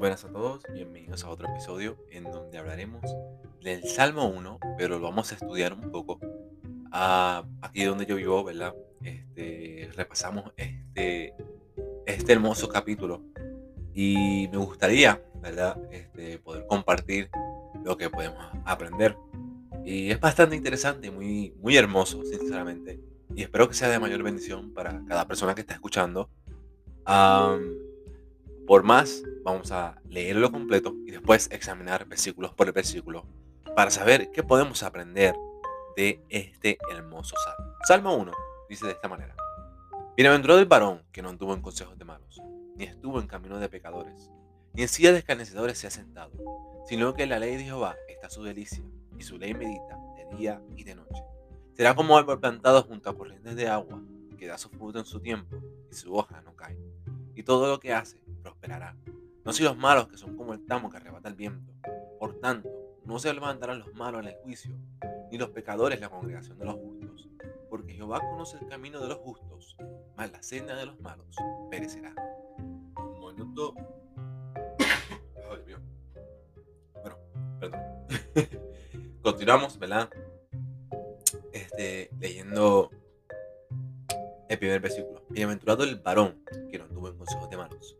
buenas a todos, bienvenidos a otro episodio en donde hablaremos del Salmo 1, pero lo vamos a estudiar un poco. Ah, aquí donde yo vivo, ¿verdad? Este, repasamos este, este hermoso capítulo y me gustaría, ¿verdad? Este, poder compartir lo que podemos aprender. Y es bastante interesante muy, muy hermoso, sinceramente. Y espero que sea de mayor bendición para cada persona que está escuchando. Por más, vamos a leerlo completo y después examinar versículos por versículo para saber qué podemos aprender de este hermoso salmo. Salmo 1 dice de esta manera: Bienaventurado el varón que no anduvo en consejos de malos, ni estuvo en camino de pecadores, ni en silla de escarnecedores se ha sentado, sino que en la ley de Jehová está su delicia, y su ley medita de día y de noche. Será como árbol plantado junto a corrientes de agua, que da su fruto en su tiempo, y su hoja no cae. Y todo lo que hace prosperará. No si los malos que son como el tamo que arrebata el viento. Por tanto, no se levantarán los malos en el juicio, ni los pecadores la congregación de los justos. Porque Jehová conoce el camino de los justos, mas la senda de los malos perecerá. Un minuto. Ay, mío. Bueno, perdón. Continuamos, ¿verdad? Este, leyendo el primer versículo. Bienaventurado el varón que no tuvo en consejos de malos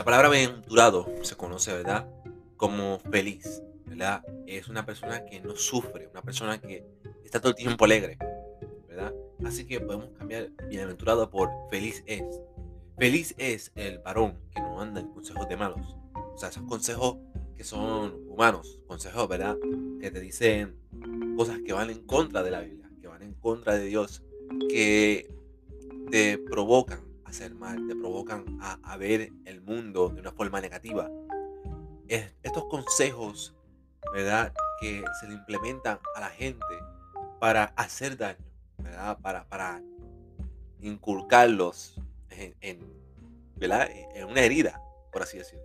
la palabra bienaventurado se conoce, ¿verdad? Como feliz, ¿verdad? Es una persona que no sufre, una persona que está todo el tiempo alegre, ¿verdad? Así que podemos cambiar bienaventurado por feliz es. Feliz es el varón que no anda en consejos de malos. O sea, esos consejos que son humanos, consejos, ¿verdad? Que te dicen cosas que van en contra de la Biblia, que van en contra de Dios, que te provocan hacer mal, te provocan a, ver el mundo de una forma negativa. estos consejos, ¿verdad? Que se le implementan a la gente para hacer daño, ¿verdad? Para, para inculcarlos en, en, en una herida, por así decirlo.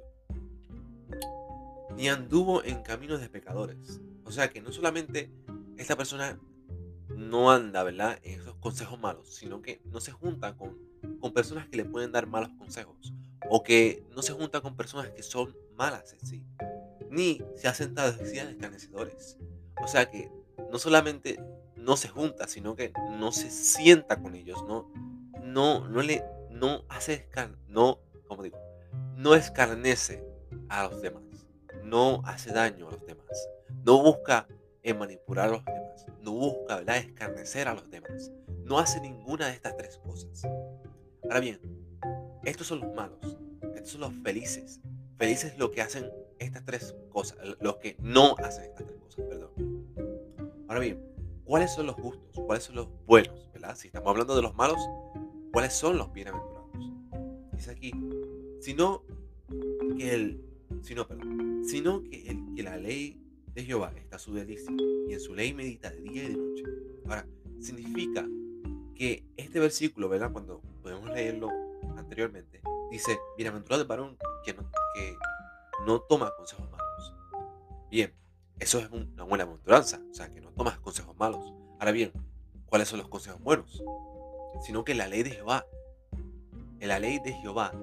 Ni anduvo en caminos de pecadores. O sea que no solamente esta persona no anda, ¿verdad? En esos consejos malos, sino que no se junta con con personas que le pueden dar malos consejos o que no se junta con personas que son malas en sí, ni se ha sentado en de escarnecedores. O sea que no solamente no se junta, sino que no se sienta con ellos, no, no, no le, no hace, no, como digo, no escarnece a los demás, no hace daño a los demás, no busca manipular a los demás, no busca ¿verdad? escarnecer a los demás, no hace ninguna de estas tres cosas. Ahora bien, estos son los malos, estos son los felices. Felices lo que hacen estas tres cosas, los que no hacen estas tres cosas, perdón. Ahora bien, ¿cuáles son los justos? ¿Cuáles son los buenos? ¿Verdad? Si estamos hablando de los malos, ¿cuáles son los bienaventurados? Dice aquí, sino que el, sino, perdón, sino que, el, que la ley de Jehová está su delicia y en su ley medita de día y de noche. Ahora, significa que este versículo, ¿verdad? Cuando podemos leerlo anteriormente, dice, bienaventurado el varón que no, que no toma consejos malos. Bien, eso es una buena aventuranza, o sea, que no tomas consejos malos. Ahora bien, ¿cuáles son los consejos buenos? Sino que la ley de Jehová, en la ley de Jehová,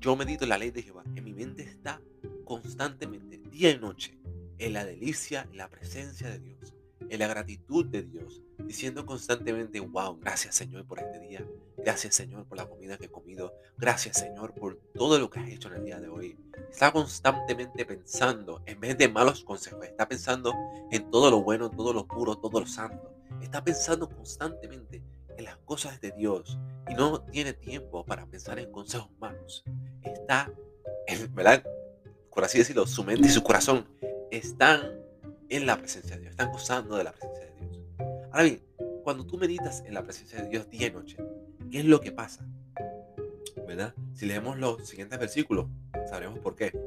yo medito la ley de Jehová, en mi mente está constantemente, día y noche, en la delicia, en la presencia de Dios en la gratitud de Dios, diciendo constantemente, wow, gracias Señor por este día, gracias Señor por la comida que he comido, gracias Señor por todo lo que has hecho en el día de hoy. Está constantemente pensando, en vez de malos consejos, está pensando en todo lo bueno, todo lo puro, todo lo santo. Está pensando constantemente en las cosas de Dios y no tiene tiempo para pensar en consejos malos. Está, ¿verdad? Por así decirlo, su mente y su corazón están en la presencia de Dios, están gozando de la presencia de Dios. Ahora bien, cuando tú meditas en la presencia de Dios día y noche, ¿qué es lo que pasa? ¿Verdad? Si leemos los siguientes versículos, sabremos por qué.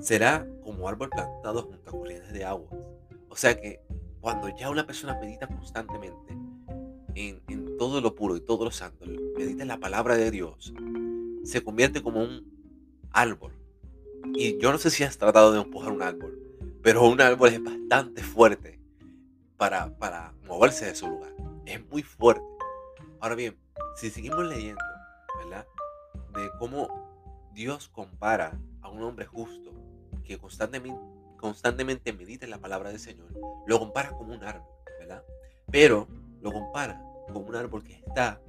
Será como árbol plantado junto a corrientes de aguas. O sea que cuando ya una persona medita constantemente en, en todo lo puro y todo lo santo, medita en la palabra de Dios, se convierte como un árbol. Y yo no sé si has tratado de empujar un árbol, pero un árbol es bastante fuerte para, para moverse de su lugar. Es muy fuerte. Ahora bien, si seguimos leyendo, ¿verdad? De cómo Dios compara a un hombre justo que constantemente, medita en la palabra del Señor, lo compara como un árbol, ¿verdad? Pero lo compara como un árbol que está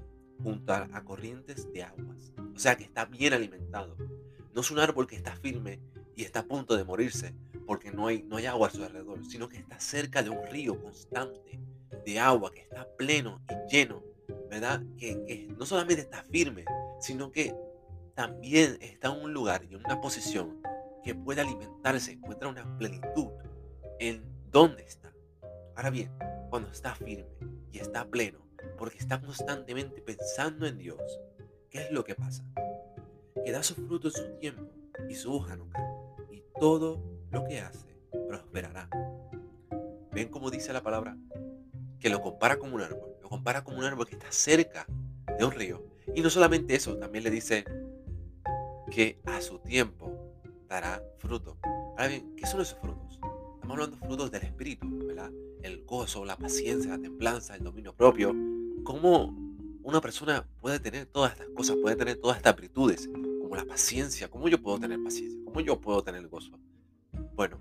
junto a, corrientes de aguas, o sea que está bien alimentado. No es un árbol que está firme y está a punto de morirse porque no hay, no hay agua a su alrededor, sino que está cerca de un río constante de agua que está pleno y lleno, ¿verdad? Que, que no solamente está firme, sino que también está en un lugar y en una posición que puede alimentarse, encuentra una plenitud en dónde está. Ahora bien, cuando está firme y está pleno, porque está constantemente pensando en Dios, ¿qué es lo que pasa? Que da su fruto en su tiempo y su hoja no cae, todo lo que hace prosperará. ¿Ven cómo dice la palabra? Que lo compara como un árbol, lo compara como un árbol que está cerca de un río. Y no solamente eso, también le dice que a su tiempo dará fruto. Ahora bien, ¿qué son esos frutos? Estamos hablando de frutos del Espíritu, ¿verdad? El gozo, la paciencia, la templanza, el dominio propio. ¿Cómo una persona puede tener todas estas cosas, puede tener todas estas virtudes, como la paciencia? ¿Cómo yo puedo tener paciencia? ¿Cómo yo puedo tener gozo? Bueno,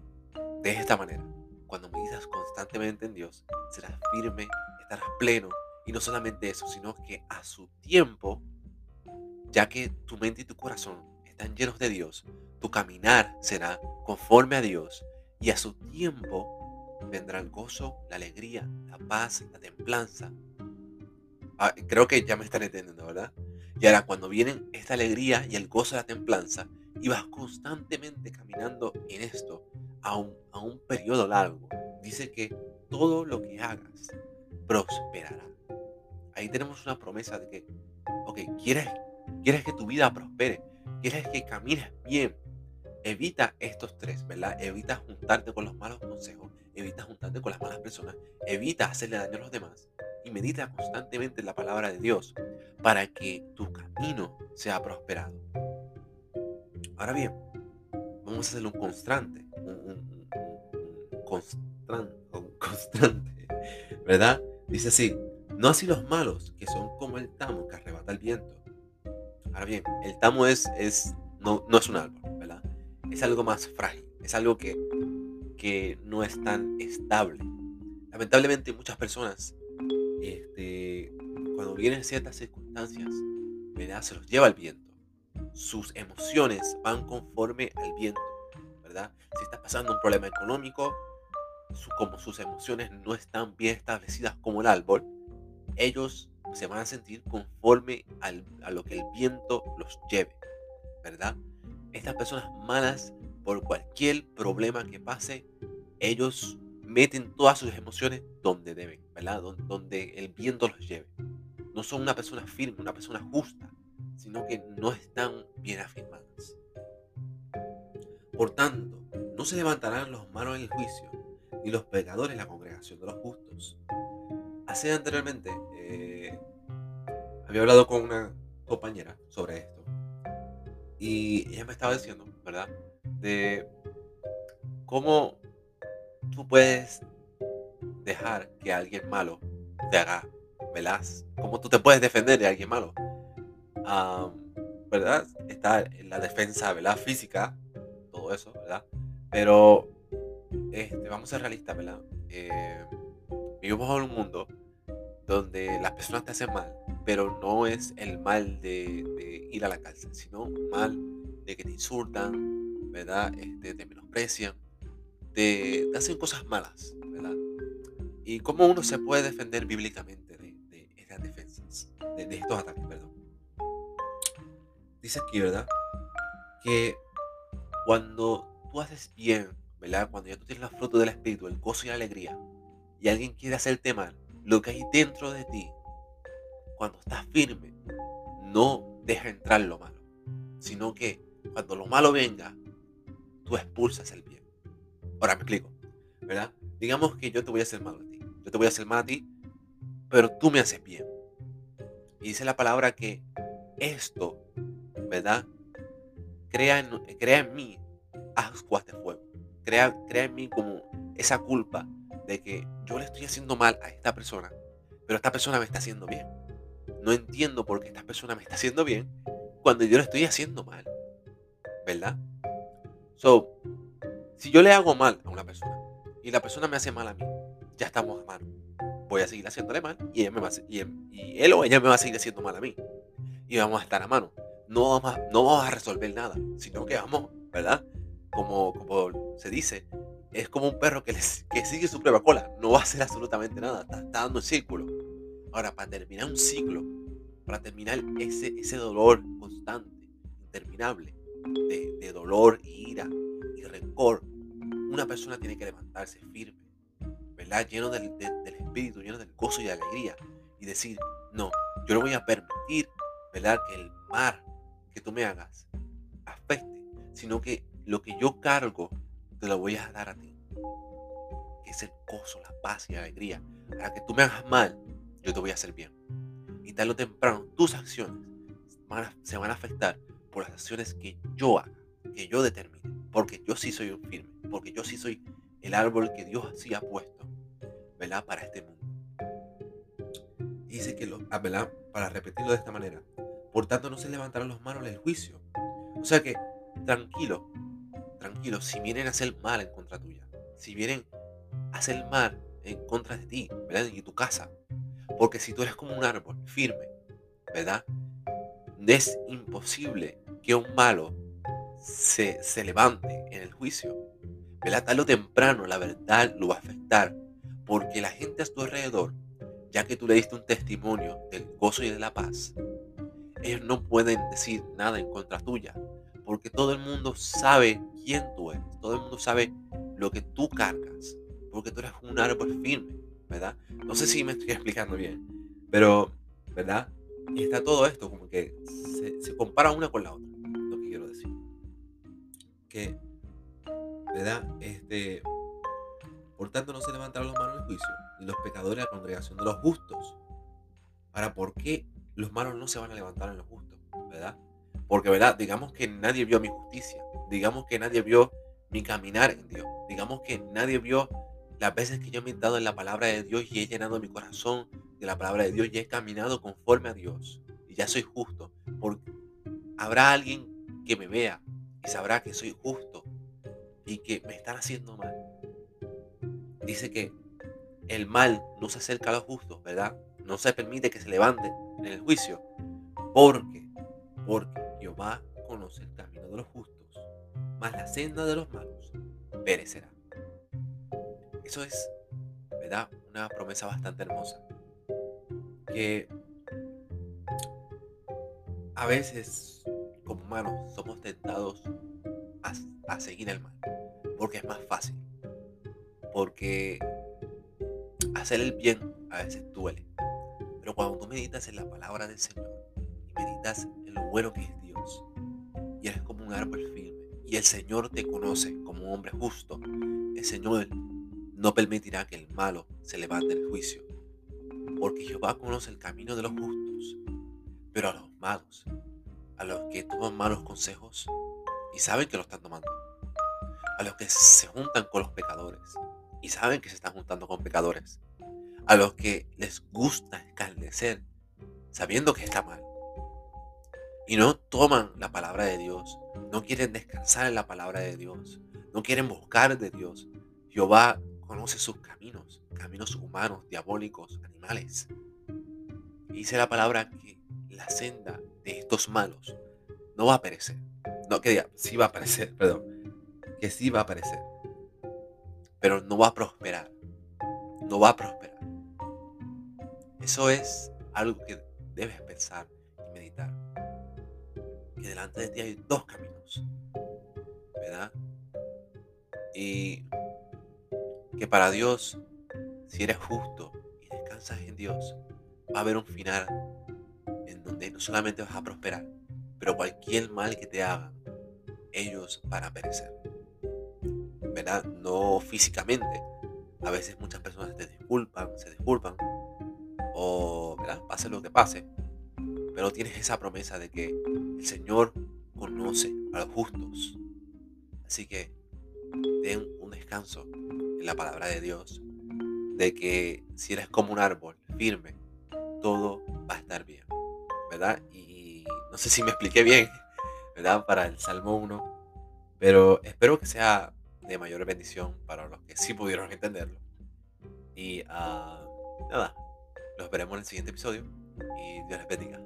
de esta manera, cuando meditas constantemente en Dios, serás firme, estarás pleno, y no solamente eso, sino que a su tiempo, ya que tu mente y tu corazón están llenos de Dios, tu caminar será conforme a Dios y a su tiempo vendrá el gozo, la alegría, la paz, la templanza. Ah, creo que ya me están entendiendo, ¿verdad? Y ahora cuando vienen esta alegría y el gozo, la templanza, y vas constantemente caminando en esto a un, a un periodo largo, dice que todo lo que hagas prosperará. Ahí tenemos una promesa de que, ok, quieres, quieres que tu vida prospere, quieres que camines bien, evita estos tres, ¿verdad? Evita juntarte con los malos consejos, evita juntarte con las malas personas, evita hacerle daño a los demás y medita constantemente en la palabra de Dios para que tu camino sea prosperado. Ahora bien, vamos a constante, un, constante, un constante, ¿verdad? Dice así, no así los malos, que son como el tamo que arrebata el viento. Ahora bien, el tamo es, es no, no es un árbol, ¿verdad? Es algo más frágil, es algo que, que no es tan estable. Lamentablemente muchas personas, este, cuando vienen ciertas circunstancias, ¿verdad? se los lleva el viento. Sus emociones van conforme al viento, ¿verdad? Si está pasando un problema económico, como sus emociones no están bien establecidas como el árbol, ellos se van a sentir conforme a lo que el viento los lleve, ¿verdad? Estas personas malas, por cualquier problema que pase, ellos meten todas sus emociones donde deben, ¿verdad? Donde el viento los lleve. No son una persona firme, una persona justa, sino que no están bien afirmadas. Por tanto, no se levantarán los malos en el juicio, ni los pecadores en la congregación de los justos. Hace anteriormente, eh, había hablado con una compañera sobre esto y ella me estaba diciendo, ¿verdad? De cómo tú puedes dejar que alguien malo te haga, ¿verdad? Cómo tú te puedes defender de alguien malo. ¿Verdad? Está en la defensa, ¿verdad? Física, todo eso, ¿verdad? Pero este, vamos a ser realistas, ¿verdad? Eh, vivimos en un mundo donde las personas te hacen mal, pero no es el mal de, ir a la cárcel, sino mal de que te insultan, ¿verdad? Este, te menosprecian, te, hacen cosas malas, ¿verdad? Y cómo uno se puede defender bíblicamente de, estos ataques, perdón. Dice aquí, ¿verdad? Que cuando tú haces bien, ¿verdad? Cuando ya tú tienes los frutos del Espíritu, el gozo y la alegría, y alguien quiere hacerte mal, lo que hay dentro de ti, cuando estás firme, no deja entrar lo malo, sino que cuando lo malo venga, tú expulsas el bien. Ahora me explico, ¿verdad? Digamos que yo te voy a hacer mal a ti, yo te voy a hacer mal a ti, pero tú me haces bien. Y dice la palabra que esto, ¿verdad? Crea en, crea en mí ascuas de fuego. Crea, crea en mí como esa culpa de que yo le estoy haciendo mal a esta persona, pero esta persona me está haciendo bien. No entiendo por qué esta persona me está haciendo bien cuando yo le estoy haciendo mal. ¿verdad? So, si yo le hago mal a una persona y la persona me hace mal a mí, ya estamos a mano. Voy a seguir haciéndole mal y, ella me va a, y, él o ella me va a seguir haciendo mal a mí. Y vamos a estar a mano. No vamos a, no vamos a resolver nada, sino que vamos, ¿verdad? Como, como se dice, es como un perro que, que sigue su prueba cola. No va a hacer absolutamente nada. Está, dando el círculo. Ahora, para terminar un ciclo, para terminar ese, ese dolor constante, interminable, de, dolor, y ira y rencor, una persona tiene que levantarse firme, ¿verdad? Lleno del espíritu, lleno del gozo y de alegría. Y decir, no, yo no voy a permitir, ¿verdad? Que el mar que tú me hagas afecte, sino que lo que yo cargo te lo voy a dar a ti. Que es el gozo, la paz y la alegría. Para que tú me hagas mal, yo te voy a hacer bien. Y tarde o temprano, tus acciones se van a afectar por las acciones que yo haga, que yo determine. Porque yo sí soy un firme. Porque yo sí soy el árbol que Dios sí ha puesto, ¿verdad? Para este mundo. dice que, lo, ah, ¿verdad? Para repetirlo de esta manera. Por tanto, no se levantarán los manos del juicio. O sea que, tranquilo, tranquilo, si vienen a hacer mal en contra tuya, si vienen a hacer mal en contra de ti, ¿verdad? Y tu casa. Porque si tú eres como un árbol firme, ¿verdad? Es imposible que un malo se, se levante en el juicio. ¿Verdad? Tarde o temprano la verdad lo va a afectar. Porque la gente a tu alrededor, ya que tú le diste un testimonio del gozo y de la paz, ellos no pueden decir nada en contra tuya porque todo el mundo sabe quién tú eres, todo el mundo sabe lo que tú cargas, porque tú eres un árbol firme, ¿verdad? No sé si me estoy explicando bien, pero, ¿verdad? Y está todo esto como que se, compara una con la otra, lo que quiero decir. Que, ¿verdad? Este, por tanto, no se levantaron los malos en juicio, ni los pecadores de la congregación de los justos. Ahora, ¿por qué los malos no se van a levantar en los justos? ¿Verdad? Porque, ¿verdad? Digamos que nadie vio mi justicia. Digamos que nadie vio mi caminar en Dios. Digamos que nadie vio las veces que yo he dado en la palabra de Dios y he llenado mi corazón de la palabra de Dios y he caminado conforme a Dios. Y ya soy justo. Porque habrá alguien que me vea y sabrá que soy justo y que me están haciendo mal. Dice que el mal no se acerca a los justos, ¿verdad? No se permite que se levanten en el juicio. Porque, porque Jehová conoce el camino de los justos, mas la senda de los malos perecerá. Eso es, ¿verdad? Una promesa bastante hermosa. Que a veces, como humanos, somos tentados a, a seguir el mal. Porque es más fácil. Porque hacer el bien a veces duele. Pero cuando tú meditas en la palabra del Señor y meditas en lo bueno que es y eres como un árbol firme y el Señor te conoce como un hombre justo, el Señor no permitirá que el malo se levante en el juicio, porque Jehová conoce el camino de los justos, pero a los malos, a los que toman malos consejos y saben que lo están tomando, a los que se juntan con los pecadores y saben que se están juntando con pecadores, a los que les gusta escarnecer sabiendo que está mal, y no toman la palabra de Dios, no quieren descansar en la palabra de Dios, no quieren buscar de Dios. Jehová conoce sus caminos, caminos humanos, diabólicos, animales. Y dice la palabra que la senda de estos malos no va a perecer. No, que diga, sí va a aparecer, perdón. Que sí va a aparecer. Pero no va a prosperar. No va a prosperar. Eso es algo que debes pensar y meditar que delante de ti hay dos caminos, ¿verdad? Y que para Dios, si eres justo y descansas en Dios, va a haber un final en donde no solamente vas a prosperar, pero cualquier mal que te hagan, ellos van a perecer. ¿Verdad? No físicamente. A veces muchas personas te disculpan, se disculpan, o ¿verdad? pase lo que pase, pero tienes esa promesa de que el Señor conoce a los justos. Así que ten un descanso en la palabra de Dios, de que si eres como un árbol firme, todo va a estar bien, ¿verdad? Y no sé si me expliqué bien, ¿verdad? Para el Salmo 1, Pero espero que sea de mayor bendición para los que sí pudieron entenderlo. Y ah, nada, los veremos en el siguiente episodio y Dios les bendiga.